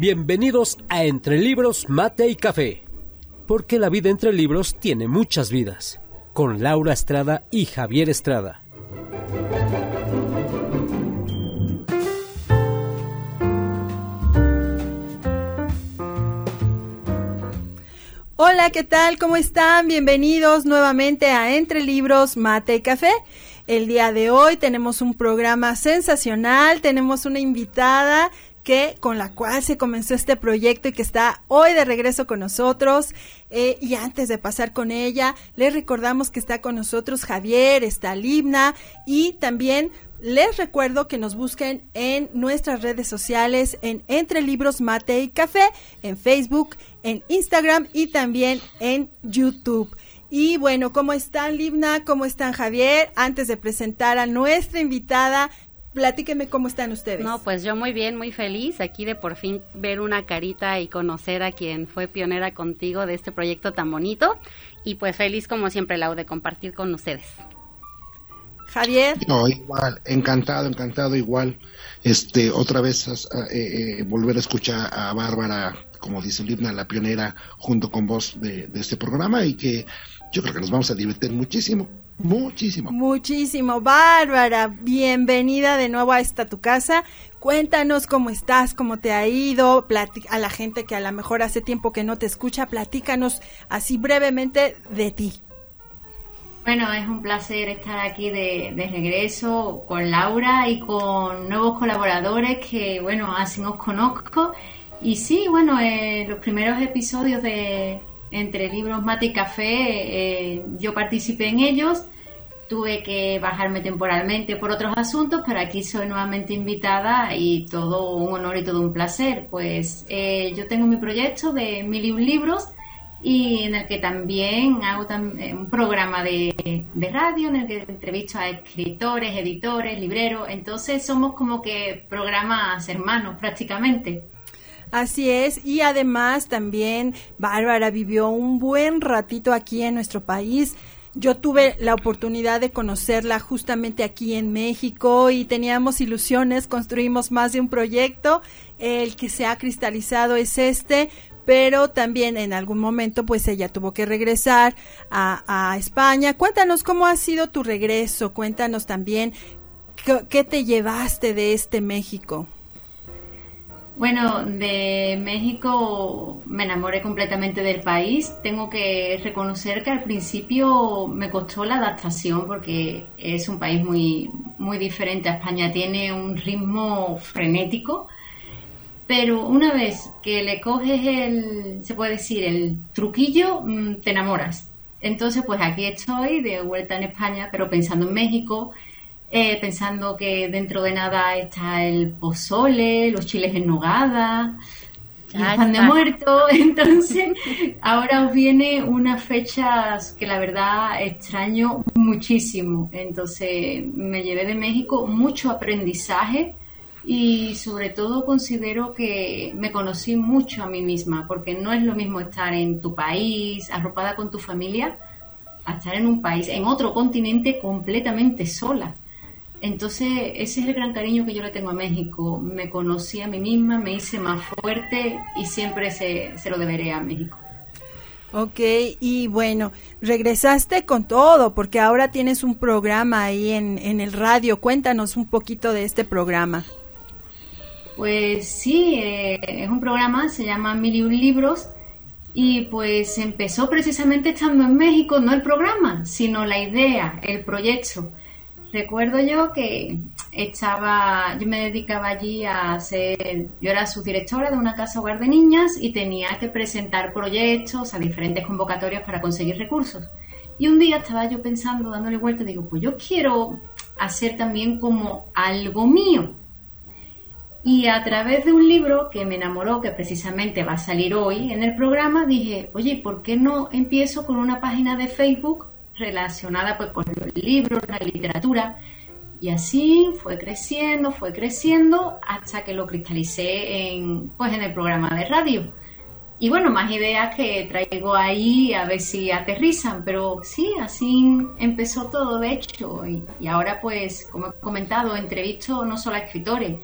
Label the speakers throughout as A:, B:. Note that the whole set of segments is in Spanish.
A: Bienvenidos a Entre Libros, Mate y Café, porque la vida entre libros tiene muchas vidas, con Laura Estrada y Javier Estrada.
B: Hola, ¿qué tal? ¿Cómo están? Bienvenidos nuevamente a Entre Libros, Mate y Café. El día de hoy tenemos un programa sensacional, tenemos una invitada que con la cual se comenzó este proyecto y que está hoy de regreso con nosotros. Eh, y antes de pasar con ella, les recordamos que está con nosotros Javier, está Libna y también les recuerdo que nos busquen en nuestras redes sociales en Entre Libros Mate y Café, en Facebook, en Instagram y también en YouTube. Y bueno, ¿cómo están Libna? ¿Cómo están Javier? Antes de presentar a nuestra invitada, platíquenme cómo están ustedes.
C: No, pues yo muy bien, muy feliz aquí de por fin ver una carita y conocer a quien fue pionera contigo de este proyecto tan bonito. Y pues feliz como siempre, Lau, de compartir con ustedes.
B: Javier.
D: No, igual, encantado, encantado, igual. Este, otra vez eh, eh, volver a escuchar a Bárbara, como dice Libna, la pionera, junto con vos de, de este programa y que yo creo que nos vamos a divertir muchísimo. Muchísimo.
B: Muchísimo. Bárbara, bienvenida de nuevo a esta tu casa. Cuéntanos cómo estás, cómo te ha ido, a la gente que a lo mejor hace tiempo que no te escucha, platícanos así brevemente de ti.
E: Bueno, es un placer estar aquí de, regreso con Laura y con nuevos colaboradores que, bueno, así os conozco. Y sí, bueno, eh, los primeros episodios de Entre Libros, Mate y Café, eh, yo participé en ellos tuve que bajarme temporalmente por otros asuntos, pero aquí soy nuevamente invitada y todo un honor y todo un placer. Pues eh, yo tengo mi proyecto de mil y un libros y en el que también hago eh, un programa de, de, radio en el que entrevisto a escritores, editores, libreros. Entonces somos como que programas hermanos prácticamente.
B: Así es, y además también Bárbara vivió un buen ratito aquí en nuestro país yo tuve la oportunidad de conocerla justamente aquí en México y teníamos ilusiones, construimos más de un proyecto. El que se ha cristalizado es este, pero también en algún momento pues ella tuvo que regresar a, a España. Cuéntanos cómo ha sido tu regreso, cuéntanos también qué te llevaste de este México.
E: Bueno, de México me enamoré completamente del país. Tengo que reconocer que al principio me costó la adaptación porque es un país muy, muy diferente a España. Tiene un ritmo frenético, pero una vez que le coges el, se puede decir, el truquillo, mm, te enamoras. Entonces, pues aquí estoy de vuelta en España, pero pensando en México eh, pensando que dentro de nada está el pozole, los chiles en nogada, el pan de muerto. Entonces, ahora os viene unas fechas que la verdad extraño muchísimo. Entonces, me llevé de México mucho aprendizaje y sobre todo considero que me conocí mucho a mí misma, porque no es lo mismo estar en tu país, arropada con tu familia, a estar en un país, en otro continente completamente sola. Entonces, ese es el gran cariño que yo le tengo a México. Me conocí a mí misma, me hice más fuerte y siempre se, lo deberé a México.
B: Ok, y bueno, regresaste con todo, porque ahora tienes un programa ahí en, en el radio. Cuéntanos un poquito de este programa.
E: Pues sí, eh, es un programa, se llama Mil y un Libros, y pues empezó precisamente estando en México, no el programa, sino la idea, el proyecto. Recuerdo yo que estaba, yo me dedicaba allí a ser, yo era subdirectora de una casa hogar de niñas y tenía que presentar proyectos a diferentes convocatorias para conseguir recursos. Y un día estaba yo pensando, dándole vuelta, digo, pues yo quiero hacer también como algo mío. Y a través de un libro que me enamoró, que precisamente va a salir hoy en el programa, dije, oye, ¿por qué no empiezo con una página de Facebook relacionada pues con los libros, la literatura. Y así fue creciendo, fue creciendo hasta que lo cristalicé en, pues, en el programa de radio. Y bueno, más ideas que traigo ahí a ver si aterrizan, pero sí, así empezó todo de hecho. Y, y ahora pues, como he comentado, entrevisto no solo a escritores,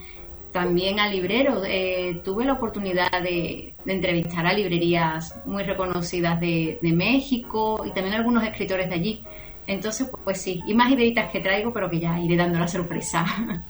E: también a libreros. Eh, tuve la oportunidad de, entrevistar a librerías muy reconocidas de, México y también algunos escritores de allí. Entonces, pues, pues, sí, y más ideitas que traigo, pero que ya iré dando la sorpresa.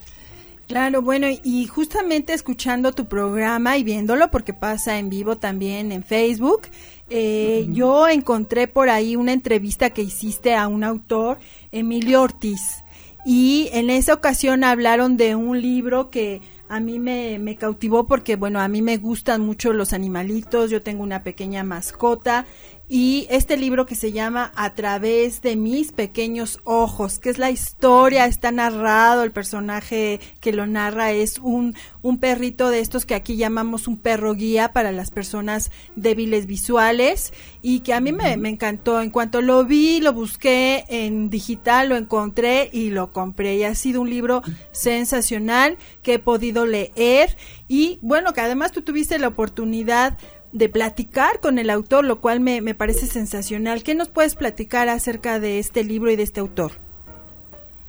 B: Claro, bueno, y justamente escuchando tu programa y viéndolo, porque pasa en vivo también en Facebook, eh, yo encontré por ahí una entrevista que hiciste a un autor, Emilio Ortiz, y en esa ocasión hablaron de un libro que a mí me, me, cautivó porque, bueno, a mí me gustan mucho los animalitos, yo tengo una pequeña mascota y este libro que se llama A través de mis pequeños ojos, que es la historia, está narrado, el personaje que lo narra es un, un perrito de estos que aquí llamamos un perro guía para las personas débiles visuales y que a mí me, me encantó. En cuanto lo vi, lo busqué en digital, lo encontré y lo compré. Y ha sido un libro sensacional que he podido leer. Y bueno, que además tú tuviste la oportunidad de platicar con el autor, lo cual me, me, parece sensacional. ¿Qué nos puedes platicar acerca de este libro y de este autor?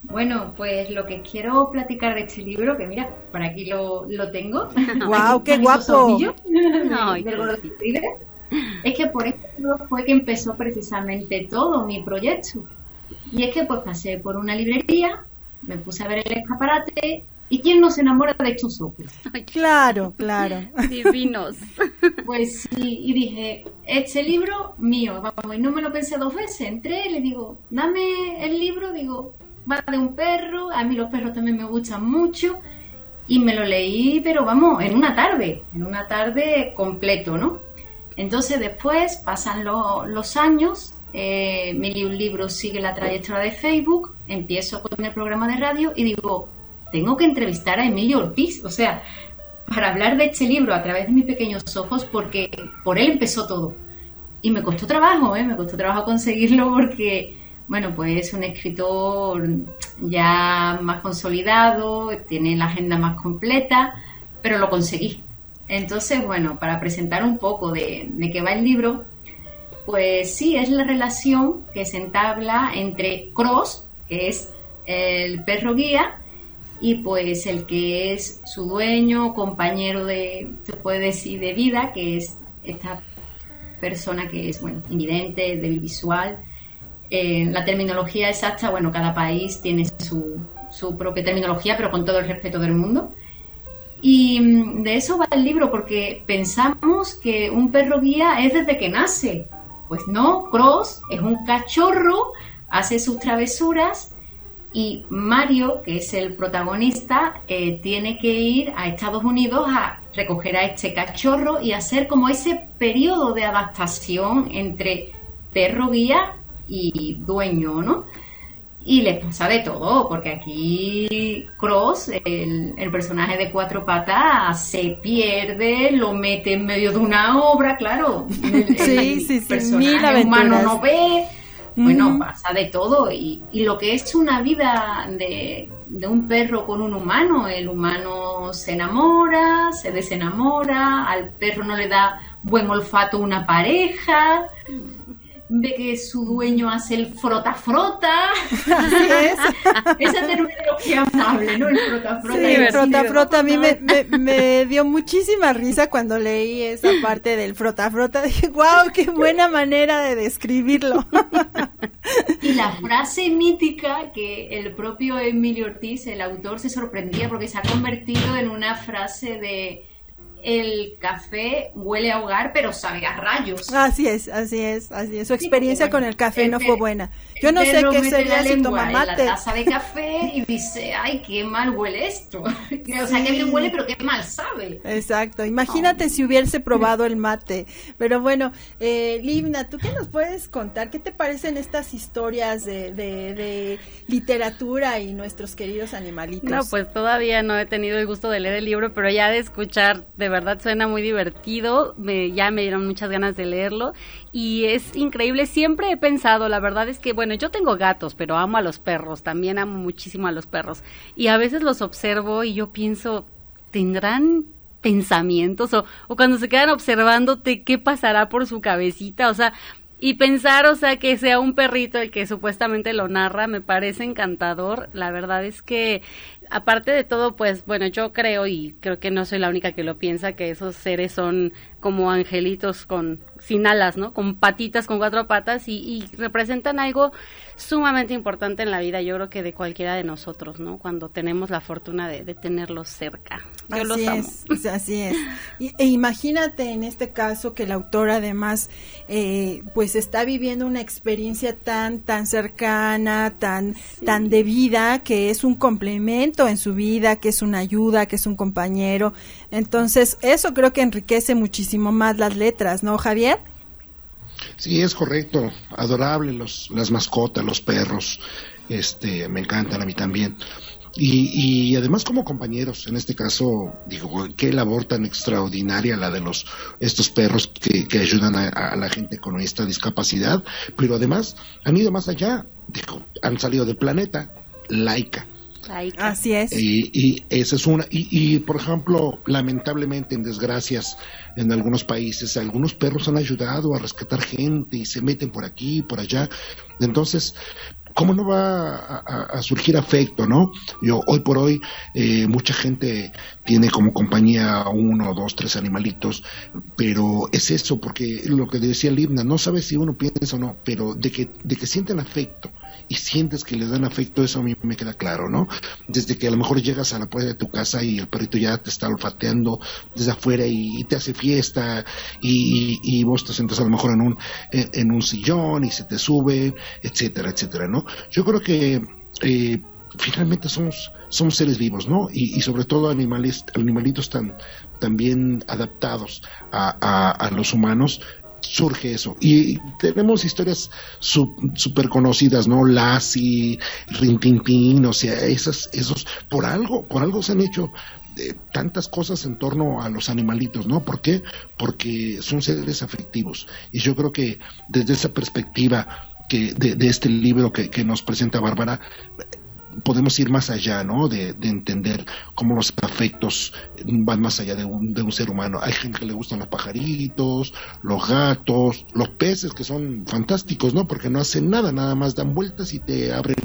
E: Bueno, pues lo que quiero platicar de este libro, que mira, por aquí lo, lo tengo.
B: ¡Wow, qué guapo!
E: es que por este libro fue que empezó precisamente todo mi proyecto. Y es que pues pasé por una librería, me puse a ver el escaparate ¿Y quién no se enamora de estos ojos?
B: claro, claro.
C: Divinos.
E: Pues sí, y dije, este libro mío, vamos, y no me lo pensé dos veces. Entré y le digo, dame el libro, digo, va de un perro, a mí los perros también me gustan mucho. Y me lo leí, pero vamos, en una tarde, en una tarde completo, ¿no? Entonces después pasan los años, eh, me leí un libro, sigue la trayectoria de Facebook, empiezo con el programa de radio y digo, tengo que entrevistar a Emilio Ortiz, o sea, para hablar de este libro a través de mis pequeños ojos, porque por él empezó todo. Y me costó trabajo, ¿eh? me costó trabajo conseguirlo porque, bueno, pues es un escritor ya más consolidado, tiene la agenda más completa, pero lo conseguí. Entonces, bueno, para presentar un poco de, de qué va el libro, pues sí, es la relación que se entabla entre Cross, que es el perro guía, y pues el que es su dueño, compañero de, se puede decir, de vida, que es esta persona que es, bueno, invidente, débil visual. Eh, la terminología exacta, bueno, cada país tiene su, su propia terminología, pero con todo el respeto del mundo. Y mm, de eso va el libro, porque pensamos que un perro guía es desde que nace. Pues no, Cross es un cachorro, hace sus travesuras y Mario, que es el protagonista, eh, tiene que ir a Estados Unidos a recoger a este cachorro y hacer como ese periodo de adaptación entre perro guía y dueño, ¿no? Y les pasa de todo, porque aquí Cross, el, personaje de cuatro patas, se pierde, lo mete en medio de una obra, claro. El, sí, sí, sí, personaje humano no ve, bueno, pasa de todo y, lo que es una vida de, de, un perro con un humano, el humano se enamora, se desenamora, al perro no le da buen olfato una pareja, ve que su dueño hace el frota-frota. Esa terminología amable, ¿no? El frota-frota.
B: Sí, el frota-frota a mí me, me, dio muchísima risa cuando leí esa parte del frota-frota. Dije, wow, qué buena manera de describirlo.
E: y la frase mítica que el propio Emilio Ortiz, el autor, se sorprendía porque se ha convertido en una frase de el café huele a hogar, pero sabe a rayos.
B: Así es, así es, así es. Su experiencia con el café no fue buena. Yo no sé qué sería si toma mate.
E: la taza de café y dice, ay, qué mal huele esto. o sea, qué bien huele, pero qué mal sabe.
B: Exacto. Imagínate si hubiese probado el mate. Pero bueno, eh, Livna, ¿tú qué nos puedes contar? ¿Qué te parecen estas historias de, de, de literatura y nuestros queridos animalitos?
C: No, pues todavía no he tenido el gusto de leer el libro, pero ya de escuchar de de verdad suena muy divertido, me, ya me dieron muchas ganas de leerlo y es increíble, siempre he pensado, la verdad es que, bueno, yo tengo gatos, pero amo a los perros, también amo muchísimo a los perros y a veces los observo y yo pienso, ¿tendrán pensamientos o, o cuando se quedan observándote qué pasará por su cabecita? O sea, y pensar, o sea, que sea un perrito el que supuestamente lo narra, me parece encantador. La verdad es que aparte de todo, pues bueno, yo creo y creo que no soy la única que lo piensa que esos seres son como angelitos con sin alas, ¿no? Con patitas, con cuatro patas y, representan algo sumamente importante en la vida, yo creo que de cualquiera de nosotros, ¿no? Cuando tenemos la fortuna de, tenerlos cerca. Yo
B: así
C: los
B: Es, así es. e imagínate en este caso que el autor además, eh, pues está viviendo una experiencia tan, tan cercana, tan, tan de vida, que es un complemento en su vida, que es una ayuda, que es un compañero. Entonces, eso creo que enriquece muchísimo más las letras, ¿no, Javier?
D: Sí, es correcto. Adorable los, las mascotas, los perros. Este, me encantan a mí también. Y, y, además como compañeros, en este caso, digo, qué labor tan extraordinaria la de los estos perros que, que ayudan a, la gente con esta discapacidad, pero además han ido más allá, digo, han salido del planeta, laica.
B: Así es.
D: Y, y esa es una. Y, y, por ejemplo, lamentablemente, en desgracias, en algunos países, algunos perros han ayudado a rescatar gente y se meten por aquí, por allá. Entonces, ¿cómo no va a, surgir afecto, no? Yo, hoy por hoy, eh, mucha gente tiene como compañía uno, dos, tres animalitos, pero es eso, porque lo que decía Libna, no sabes si uno piensa o no, pero de que, de que sienten afecto y sientes que le dan afecto, eso a mí me queda claro, ¿no? Desde que a lo mejor llegas a la puerta de tu casa y el perrito ya te está olfateando desde afuera y, te hace fiesta y, vos te sientas a lo mejor en un, en, un sillón y se te sube, etcétera, etcétera, ¿no? Yo creo que eh, finalmente somos, somos seres vivos, ¿no? Y, sobre todo animales, animalitos tan, tan bien adaptados a, a los humanos, surge eso. Y tenemos historias súper conocidas, ¿no? Lassie, Rintintín, o sea, esas, esos, por algo, por algo se han hecho eh, tantas cosas en torno a los animalitos, ¿no? ¿Por qué? Porque son seres afectivos. Y yo creo que desde esa perspectiva que de, de este libro que, que nos presenta Bárbara, podemos ir más allá, ¿no? De, entender cómo los afectos van más allá de un, de un ser humano. Hay gente que le gustan los pajaritos, los gatos, los peces, que son fantásticos, ¿no? Porque no hacen nada, nada más dan vueltas y te abren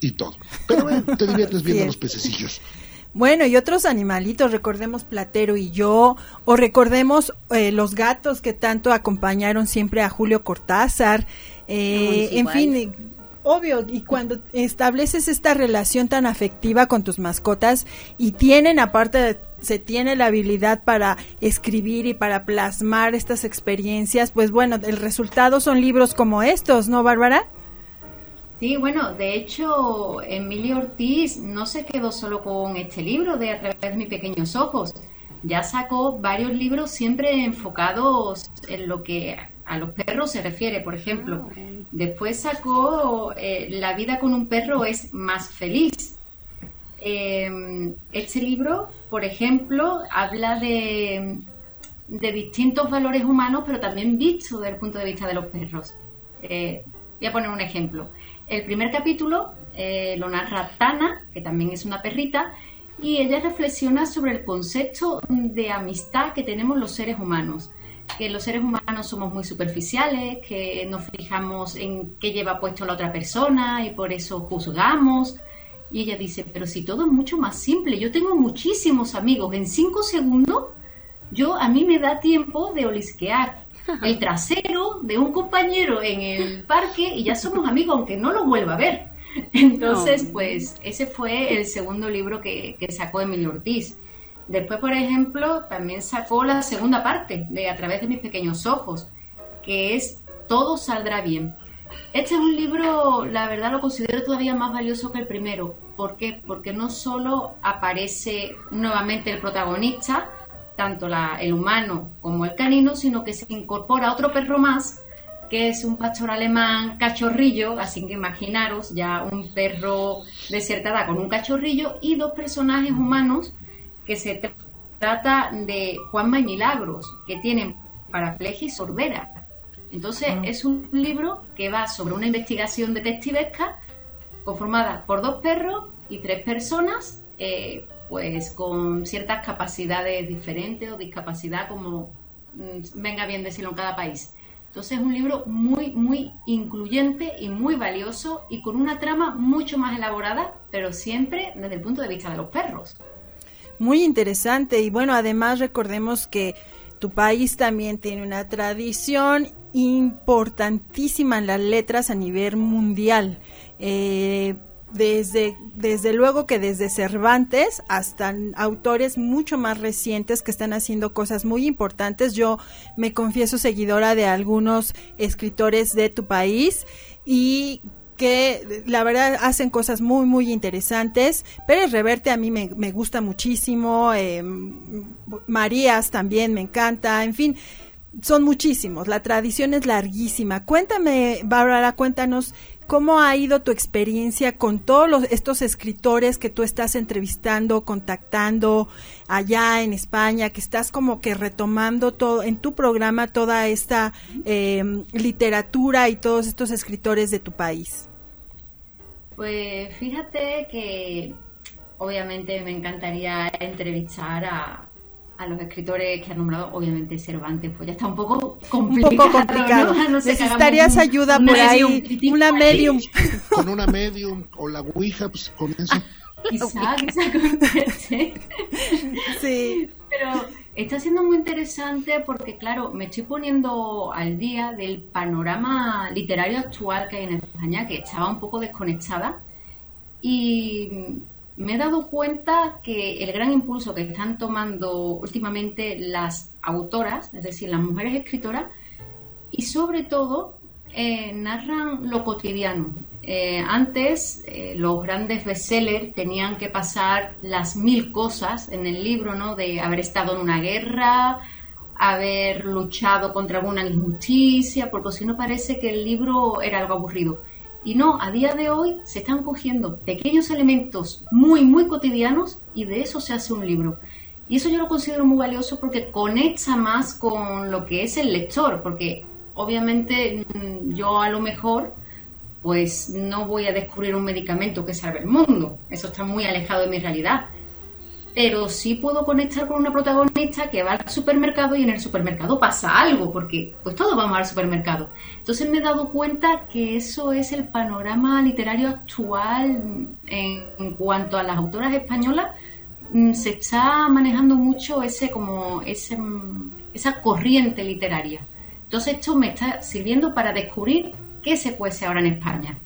D: y todo. Pero te diviertes viendo los pececillos.
B: Bueno, y otros animalitos, recordemos Platero y yo, o recordemos eh, los gatos que tanto acompañaron siempre a Julio Cortázar, eh, en fin, Obvio, y cuando estableces esta relación tan afectiva con tus mascotas y tienen aparte se tiene la habilidad para escribir y para plasmar estas experiencias, pues bueno, el resultado son libros como estos, ¿no, Bárbara?
E: Sí, bueno, de hecho, Emilio Ortiz no se quedó solo con este libro de A través de mis pequeños ojos. Ya sacó varios libros siempre enfocados en lo que a los perros se refiere, por ejemplo. Ah, Después sacó eh, La vida con un perro es más feliz. Este libro, por ejemplo, habla de, de, distintos valores humanos, pero también visto desde el punto de vista de los perros. Eh, voy a poner un ejemplo. El primer capítulo eh, lo narra Tana, que también es una perrita, y ella reflexiona sobre el concepto de amistad que tenemos los seres humanos que los seres humanos somos muy superficiales, que nos fijamos en qué lleva puesto la otra persona y por eso juzgamos. Y ella dice, pero si todo es mucho más simple, yo tengo muchísimos amigos, en cinco segundos yo a mí me da tiempo de olisquear el trasero de un compañero en el parque y ya somos amigos aunque no lo vuelva a ver. Entonces, pues ese fue el segundo libro que, que sacó Emilio Ortiz. Después, por ejemplo, también sacó la segunda parte de A través de mis pequeños ojos, que es Todo saldrá bien. Este es un libro, la verdad lo considero todavía más valioso que el primero. ¿Por qué? Porque no solo aparece nuevamente el protagonista, tanto el humano como el canino, sino que se incorpora otro perro más, que es un pastor alemán cachorrillo, así que imaginaros ya un perro de cierta edad con un cachorrillo y dos personajes humanos que se trata de Juanma y Milagros, que tienen paraplegia y sordera. Entonces, ah. es un libro que va sobre una investigación detectivesca conformada por dos perros y tres personas, eh, pues con ciertas capacidades diferentes o discapacidad, como mm, venga bien decirlo en cada país. Entonces es un libro muy, muy incluyente y muy valioso y con una trama mucho más elaborada, pero siempre desde el punto de vista de los perros.
B: Muy interesante y bueno, además recordemos que tu país también tiene una tradición importantísima en las letras a nivel mundial. Eh, desde, desde luego que desde Cervantes hasta autores mucho más recientes que están haciendo cosas muy importantes. Yo me confieso seguidora de algunos escritores de tu país y que la verdad hacen cosas muy muy interesantes. Pérez Reverte a mí me, gusta muchísimo, eh, Marías también me encanta, en fin, son muchísimos, la tradición es larguísima. Cuéntame, Bárbara, cuéntanos ¿Cómo ha ido tu experiencia con todos estos escritores que tú estás entrevistando, contactando allá en España, que estás como que retomando todo en tu programa toda esta em, literatura y todos estos escritores de tu país?
E: Pues fíjate que obviamente me encantaría entrevistar a, a los escritores que ha nombrado, obviamente Cervantes, pues ya está un poco complicado.
B: Un poco complicado. Necesitarías ayuda por ahí, una medium.
D: Con una medium o la Ouija, pues con eso.
E: Quizá, quizá Sí. Pero está siendo muy interesante porque, claro, me estoy poniendo al día del panorama literario actual que hay en España, que estaba un poco desconectada. Y me he dado cuenta que el gran impulso que están tomando últimamente las autoras, es decir, las mujeres escritoras, y sobre todo eh, narran lo cotidiano. Eh, antes eh, los grandes bestsellers tenían que pasar las mil cosas en el libro, ¿no? De haber estado en una guerra, haber luchado contra alguna injusticia, porque si no parece que el libro era algo aburrido. Y no, a día de hoy se están cogiendo pequeños elementos muy, muy cotidianos y de eso se hace un libro. Y eso yo lo considero muy valioso porque conecta más con lo que es el lector, porque obviamente mm, yo a lo mejor pues no voy a descubrir un medicamento que salve el mundo, eso está muy alejado de mi realidad, pero sí puedo conectar con una protagonista que va al supermercado y en el supermercado pasa algo, porque pues todos vamos al supermercado. Entonces me he dado cuenta que eso es el panorama literario actual en, cuanto a las autoras españolas. Mm, se está manejando mucho ese como ese, esa corriente literaria. Entonces esto me está sirviendo para descubrir qué se cuece ahora en España.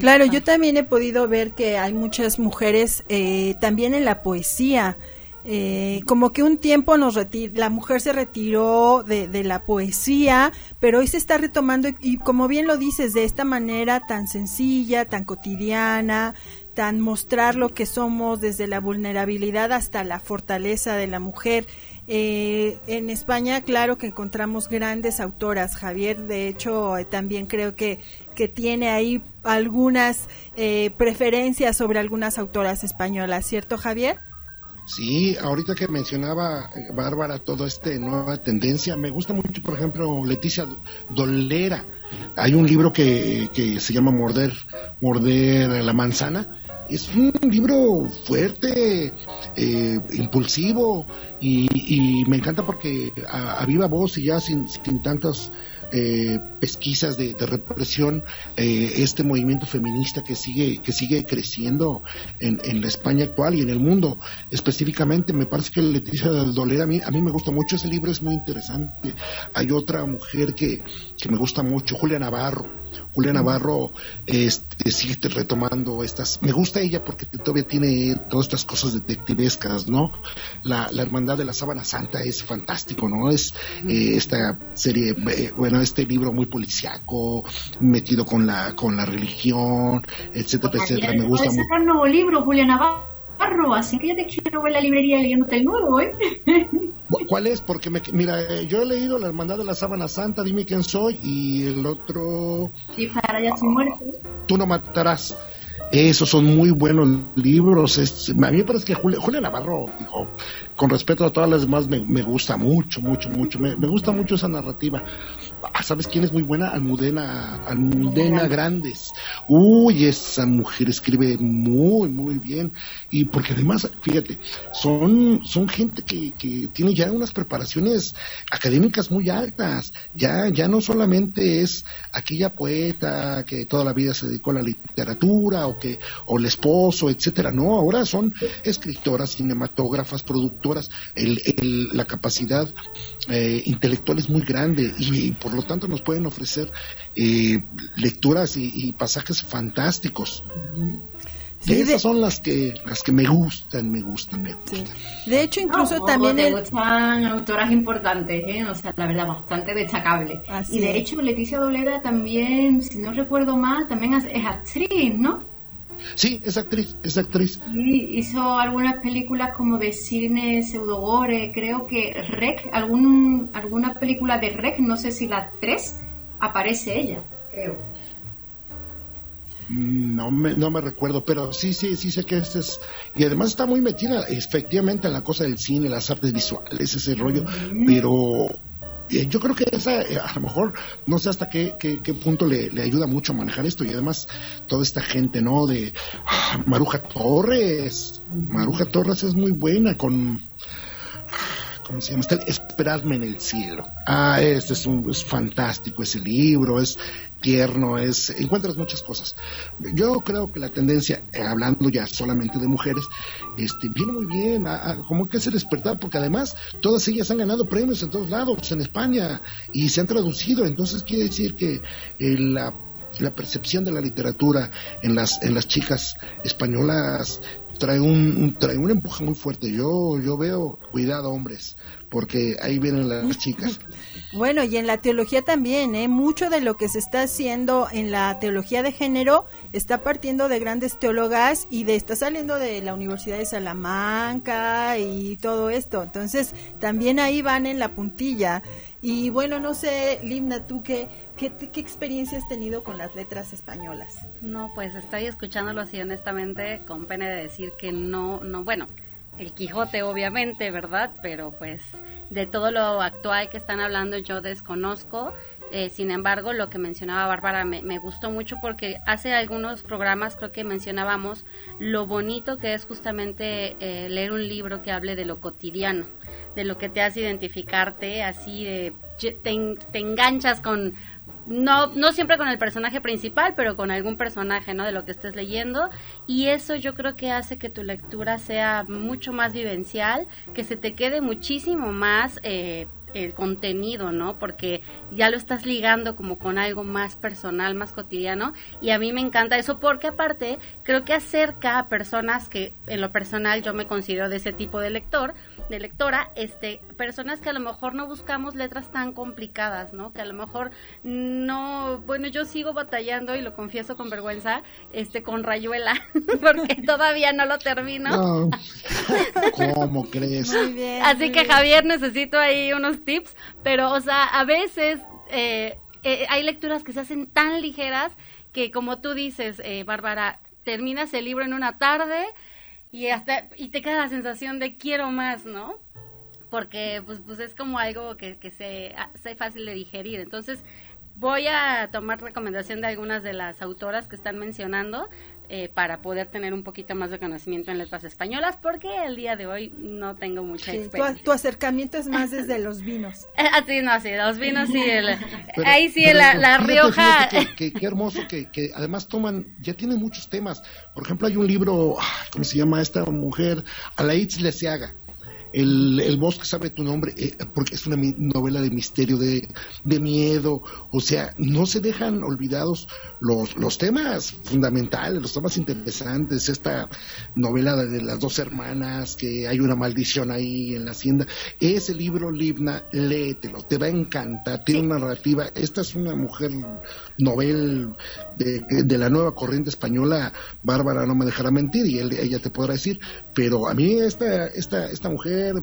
B: Claro, yo también he podido ver que hay muchas mujeres eh, también en la poesía. Eh, como que un tiempo nos la mujer se retiró de, de, la poesía, pero hoy se está retomando y, como bien lo dices, de esta manera tan sencilla, tan cotidiana, tan mostrar lo que somos desde la vulnerabilidad hasta la fortaleza de la mujer. Eh, en España, claro que encontramos grandes autoras. Javier, de hecho, eh, también creo que, que tiene ahí algunas eh, preferencias sobre algunas autoras españolas, ¿cierto, Javier?
D: Sí, ahorita que mencionaba Bárbara toda esta nueva tendencia, me gusta mucho, por ejemplo, Leticia Dolera. Hay un libro que, que se llama Morder, Morder la manzana, es un libro fuerte, eh, impulsivo y, me encanta porque a, viva voz y ya sin, sin tantas eh, pesquisas de, represión, eh, este movimiento feminista que sigue, que sigue creciendo en, la España actual y en el mundo. Específicamente, me parece que Leticia Dolera, a mí, a mí me gusta mucho ese libro, es muy interesante. Hay otra mujer que, que me gusta mucho, Julia Navarro. Julia Navarro este, sigue retomando estas. Me gusta ella porque todavía tiene todas estas cosas detectivescas, ¿no? La, la Hermandad de la Sábana Santa es fantástico, ¿no? Es eh, esta serie, eh, bueno, este libro muy policiaco, metido con la, con la religión, etcétera, etcétera. Me gusta
E: mucho. sacar un nuevo libro, Julia Navarro, así que ya te quiero ver la librería leyéndote el nuevo, ¿eh?
D: ¿Cuál es? Porque, me, mira, yo he leído La Hermandad de la Sábana Santa, Dime quién soy, y el otro...
E: Y para ya.
D: Tú no matarás. Esos son muy buenos libros. a mí me parece que Julia, Julia Navarro, dijo, con respeto a todas las demás, me, gusta mucho, mucho, mucho. Me, gusta mucho esa narrativa. Ah, ¿sabes quién es muy buena? Almudena, Almudena Grandes. Uy, esa mujer escribe muy, muy bien. Y porque además, fíjate, son, son gente que, que tiene ya unas preparaciones académicas muy altas. Ya, ya no solamente es aquella poeta que toda la vida se dedicó a la literatura o que, o el esposo, etcétera. No, ahora son escritoras, cinematógrafas, productoras. El, el, la capacidad eh, intelectual es muy grande y, por lo tanto nos pueden ofrecer eh, lecturas y, pasajes fantásticos. esas son las que las que me gustan, me gustan, me gustan.
B: De hecho, incluso también
E: gustan autoras importantes, ¿eh? o sea, la verdad, bastante destacable. y de hecho, Leticia Dolera también, si no recuerdo mal, también es actriz, ¿no?
D: Sí, es actriz, es actriz.
E: Sí, hizo algunas películas como de cine pseudogore, creo que Rec, algún, alguna película de Rec, no sé si la 3, aparece ella, creo.
D: No me, no me recuerdo, pero sí, sí, sí sé que este es... Y además está muy metida efectivamente en la cosa del cine, las artes visuales, ese rollo, pero yo creo que esa, eh, a lo mejor, no sé hasta qué, qué, punto le, ayuda mucho a manejar esto y además toda esta gente, ¿no? De ah, Maruja Torres. Maruja Torres es muy buena con... ¿Cómo en el cielo. Ah, este es, un, es fantástico ese libro, es tierno, es, encuentras muchas cosas. Yo creo que la tendencia, eh, hablando ya solamente de mujeres, este, viene muy bien, como que se despertar, porque además todas ellas han ganado premios en todos lados, en España, y se han traducido, entonces quiere decir que eh, la la percepción de la literatura en las en las chicas españolas trae un, trae un empuje muy fuerte. Yo yo veo cuidado hombres, porque ahí vienen las chicas.
B: Bueno, y en la teología también, ¿eh? mucho de lo que se está haciendo en la teología de género está partiendo de grandes teólogas y de está saliendo de la Universidad de Salamanca y todo esto. Entonces, también ahí van en la puntilla. Y bueno, no sé, Limna, tú qué, qué, qué experiencia has tenido con las letras españolas.
C: No, pues estoy escuchándolo así honestamente, con pena de decir que no, no, bueno, el Quijote obviamente, ¿verdad? Pero pues de todo lo actual que están hablando yo desconozco. Eh, sin embargo, lo que mencionaba Bárbara me, gustó mucho porque hace algunos programas creo que mencionábamos lo bonito que es justamente eh, leer un libro que hable de lo cotidiano, de lo que te hace identificarte, así de te enganchas con no, no siempre con el personaje principal, pero con algún personaje, ¿no? De lo que estés leyendo. Y eso yo creo que hace que tu lectura sea mucho más vivencial, que se te quede muchísimo más eh, el contenido, ¿no? Porque ya lo estás ligando como con algo más personal, más cotidiano. Y a mí me encanta eso porque aparte creo que acerca a personas que en lo personal yo me considero de ese tipo de lector de lectora, este, personas que a lo mejor no buscamos letras tan complicadas, ¿no? Que a lo mejor no, bueno, yo sigo batallando y lo confieso con vergüenza, este, con Rayuela, porque todavía no lo termino.
D: ¿Cómo crees?
B: Muy bien,
C: Así que Javier, necesito ahí unos tips, pero, o sea, a veces eh, eh, hay lecturas que se hacen tan ligeras que, como tú dices, eh, Bárbara, terminas el libro en una tarde, y hasta y te queda la sensación de quiero más, ¿no? Porque pues, pues es como algo que, que se, sea fácil de digerir. Entonces voy a tomar recomendación de algunas de las autoras que están mencionando eh, para poder tener un poquito más de conocimiento en letras españolas, porque el día de hoy no tengo mucha experiencia.
B: Tu, acercamiento es más desde los vinos.
C: Así, ah, no, sí, los vinos y el, ahí sí, la, Rioja.
D: qué hermoso que, que, además toman, ya tienen muchos temas. Por ejemplo, hay un libro, ¿cómo se llama esta mujer? Alaitz Leseaga el, el bosque sabe tu nombre, eh, porque es una novela de misterio, de, de, miedo, o sea, no se dejan olvidados los, los temas fundamentales, los temas interesantes, esta novela de, las dos hermanas, que hay una maldición ahí en la hacienda, ese libro, Libna, léetelo, te va a encantar, tiene una narrativa, esta es una mujer novel de, de, la nueva corriente española, Bárbara no me dejará mentir y ella te podrá decir, pero a mí esta, esta, esta mujer hacer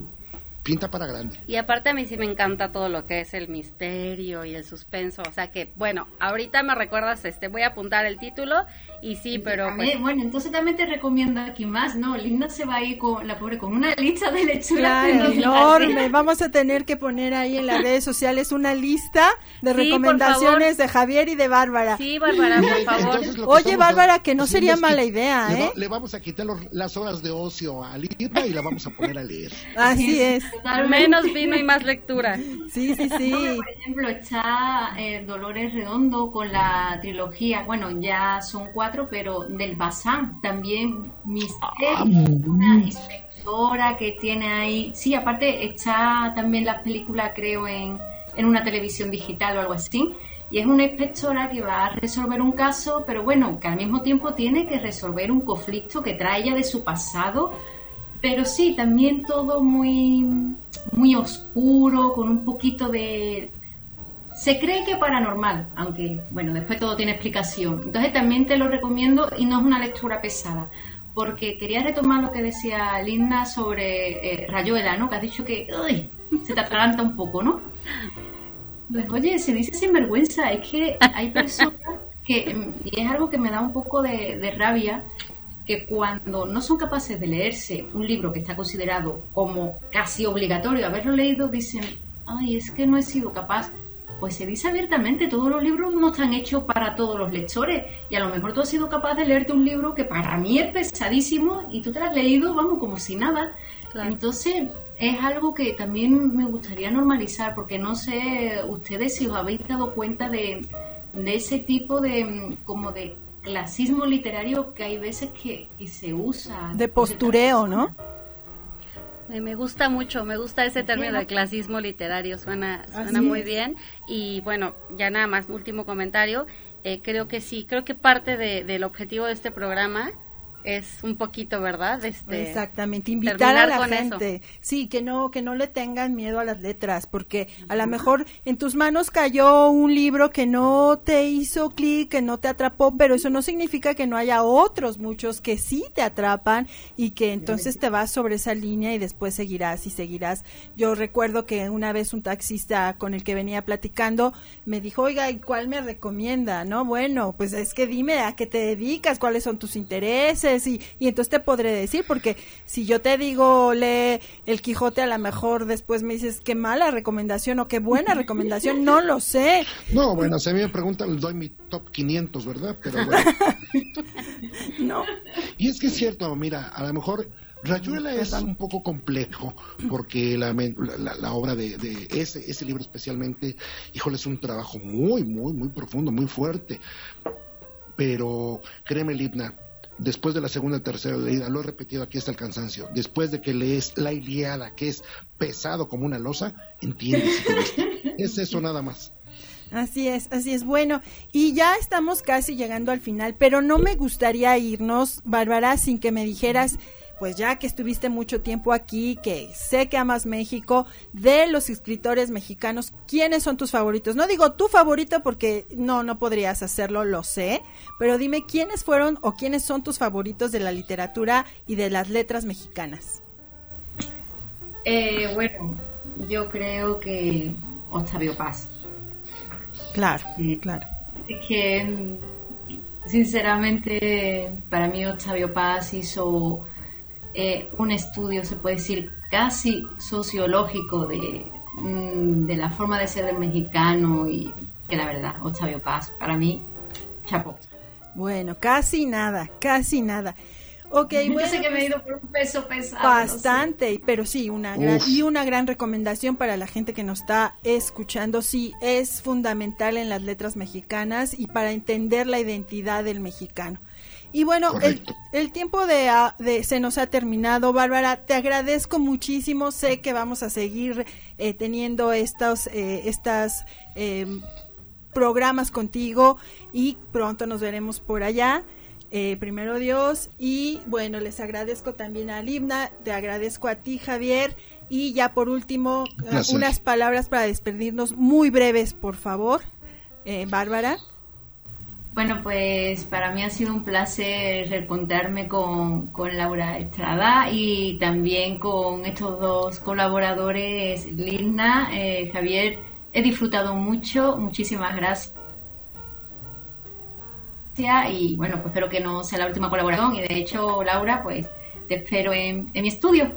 D: pinta para grande.
C: Y aparte a mí sí me encanta todo lo que es el misterio y el suspenso, o sea que, bueno, ahorita me recuerdas, este, voy a apuntar el título y sí, pero...
E: Pues bueno, entonces también te recomiendo aquí más, ¿no? Linda se va a ir con, la pobre, con una lista de lecturas.
B: enorme, vamos a tener que poner ahí en las redes sociales una lista de recomendaciones de Javier y de Bárbara.
C: Sí, Bárbara, por favor.
B: Oye, Bárbara, que no sería mala idea, ¿eh?
D: Le, vamos a quitar las horas de ocio a Linda y la vamos a poner a leer.
B: Así es.
C: Menos vino y más lectura.
B: Sí, sí, sí.
E: por ejemplo, está eh, Dolores Redondo con la trilogía, bueno, ya son cuatro, pero del Bazán, también Misterio, ah, una inspectora que tiene ahí, sí, aparte está también la película, creo, en, en una televisión digital o algo así, y es una inspectora que va a resolver un caso, pero bueno, que al mismo tiempo tiene que resolver un conflicto que trae ella de su pasado, pero sí, también todo muy, muy oscuro, con un poquito de... Se cree que paranormal, aunque bueno, después todo tiene explicación. Entonces también te lo recomiendo y no es una lectura pesada, porque quería retomar lo que decía Linda sobre eh, Rayuela, ¿no? Que has dicho que se te atraganta un poco, ¿no? Pues oye, se dice sin vergüenza, es que hay personas que, y es algo que me da un poco de, de rabia, que cuando no son capaces de leerse un libro que está considerado como casi obligatorio haberlo leído, dicen, ay, es que no he sido capaz. Pues se dice abiertamente, todos los libros no están hechos para todos los lectores. Y a lo mejor tú has sido capaz de leerte un libro que para mí es pesadísimo y tú te lo has leído, vamos, como si nada. Entonces, es algo que también me gustaría normalizar, porque no sé ustedes si os habéis dado cuenta de, de ese tipo de, como de clasismo literario que hay veces que, se usa.
B: De postureo, ¿no?
C: Me gusta mucho, me gusta ese término de clasismo literario, suena, suena muy bien. Y bueno, ya nada más, último comentario. Eh, creo que sí, creo que parte del objetivo de este programa es un poquito, ¿verdad?
B: Este, Exactamente, invitar a la gente, sí, que no que no le tengan miedo a las letras, porque a lo mejor en tus manos cayó un libro que no te hizo clic, que no te atrapó, pero eso no significa que no haya otros muchos que sí te atrapan y que entonces te vas sobre esa línea y después seguirás y seguirás. Yo recuerdo que una vez un taxista con el que venía platicando me dijo, "Oiga, ¿y cuál me recomienda?" No, bueno, pues es que dime a qué te dedicas, cuáles son tus intereses y, entonces te podré decir, porque si yo te digo lee El Quijote, a lo mejor después me dices qué mala recomendación o qué buena recomendación, no lo sé.
D: No, bueno, si a mí me preguntan, les doy mi top 500, ¿verdad? Pero bueno.
B: no.
D: Y es que es cierto, mira, a lo mejor Rayuela es un poco complejo porque la, la, obra de, de, ese, ese libro especialmente, híjole, es un trabajo muy, muy, muy profundo, muy fuerte. Pero créeme, Libna, después de la segunda y tercera leída, lo he repetido aquí hasta el cansancio, después de que lees la Iliada, que es pesado como una losa, entiendes. es eso nada más.
B: Así es, así es. Bueno, y ya estamos casi llegando al final, pero no me gustaría irnos, Bárbara, sin que me dijeras pues ya que estuviste mucho tiempo aquí, que sé que amas México, de los escritores mexicanos, ¿quiénes son tus favoritos? No digo tu favorito porque no, no podrías hacerlo, lo sé, pero dime quiénes fueron o quiénes son tus favoritos de la literatura y de las letras mexicanas.
E: Eh, bueno, yo creo que Octavio Paz.
B: Claro, claro.
E: Es que, sinceramente, para mí Octavio Paz hizo eh, un estudio, se puede decir, casi sociológico de, mm, de la forma de ser del mexicano y que la verdad, Octavio Paz, para mí, chapo.
B: Bueno, casi nada, casi nada. Ok,
E: bueno, sé que me he ido por un peso pesado.
B: Bastante, pero sí, una gran, y una gran recomendación para la gente que nos está escuchando. Sí, es fundamental en las letras mexicanas y para entender la identidad del mexicano. Y bueno, el, tiempo ah, de, se nos ha terminado, Bárbara. Te agradezco muchísimo. Sé que vamos a seguir eh, teniendo estos eh, estas, em, programas contigo y pronto nos veremos por allá. Eh, primero Dios y bueno, les agradezco también a Libna, te agradezco a ti Javier y ya por último unas palabras para despedirnos muy breves, por favor, Bárbara.
E: Bueno, pues para mí ha sido un placer reencontrarme con, con Laura Estrada y también con estos dos colaboradores, Lina, eh, Javier. He disfrutado mucho, muchísimas gracias. Y bueno, pues espero que no sea la última colaboración. Y de hecho, Laura, pues te espero en, en mi estudio.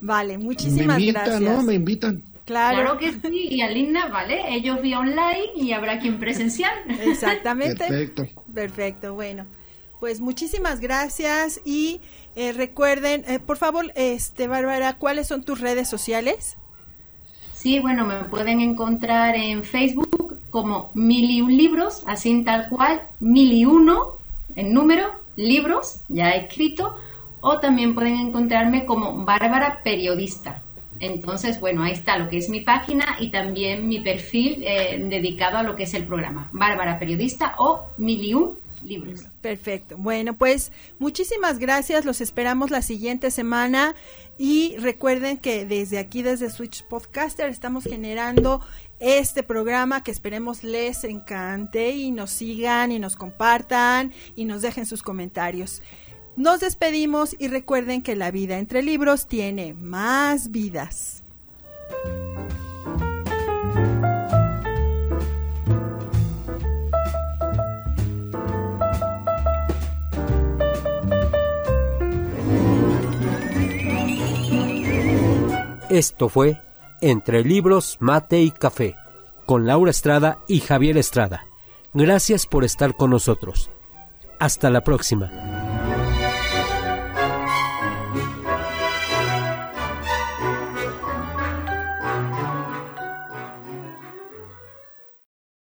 B: Vale, muchísimas
D: Me invitan,
B: gracias.
D: ¿no? Me invitan.
B: Claro,
E: Claro que sí, y a Linda, ¿vale? Ellos vía online y habrá quien presencial.
B: exactamente.
D: Perfecto.
B: Perfecto, bueno. Pues muchísimas gracias y eh, recuerden, eh, por favor, este Bárbara, ¿cuáles son tus redes sociales?
E: Sí, bueno, me pueden encontrar en Facebook como Mil y un libros, así tal cual, Mil y uno, en número, libros, ya escrito, o también pueden encontrarme como Bárbara Periodista. Entonces, bueno, ahí está lo que es mi página y también mi perfil eh, dedicado a lo que es el programa, Bárbara Periodista o Mil y un libros.
B: Perfecto. Bueno, pues muchísimas gracias. Los esperamos la siguiente semana. Y recuerden que desde aquí, desde Switch Podcaster, estamos generando este programa que esperemos les encante y nos sigan y nos compartan y nos dejen sus comentarios. Nos despedimos y recuerden que la vida entre libros tiene más vidas.
A: Esto fue Entre Libros, Mate y Café, con Laura Estrada y Javier Estrada. Gracias por estar con nosotros. Hasta la próxima.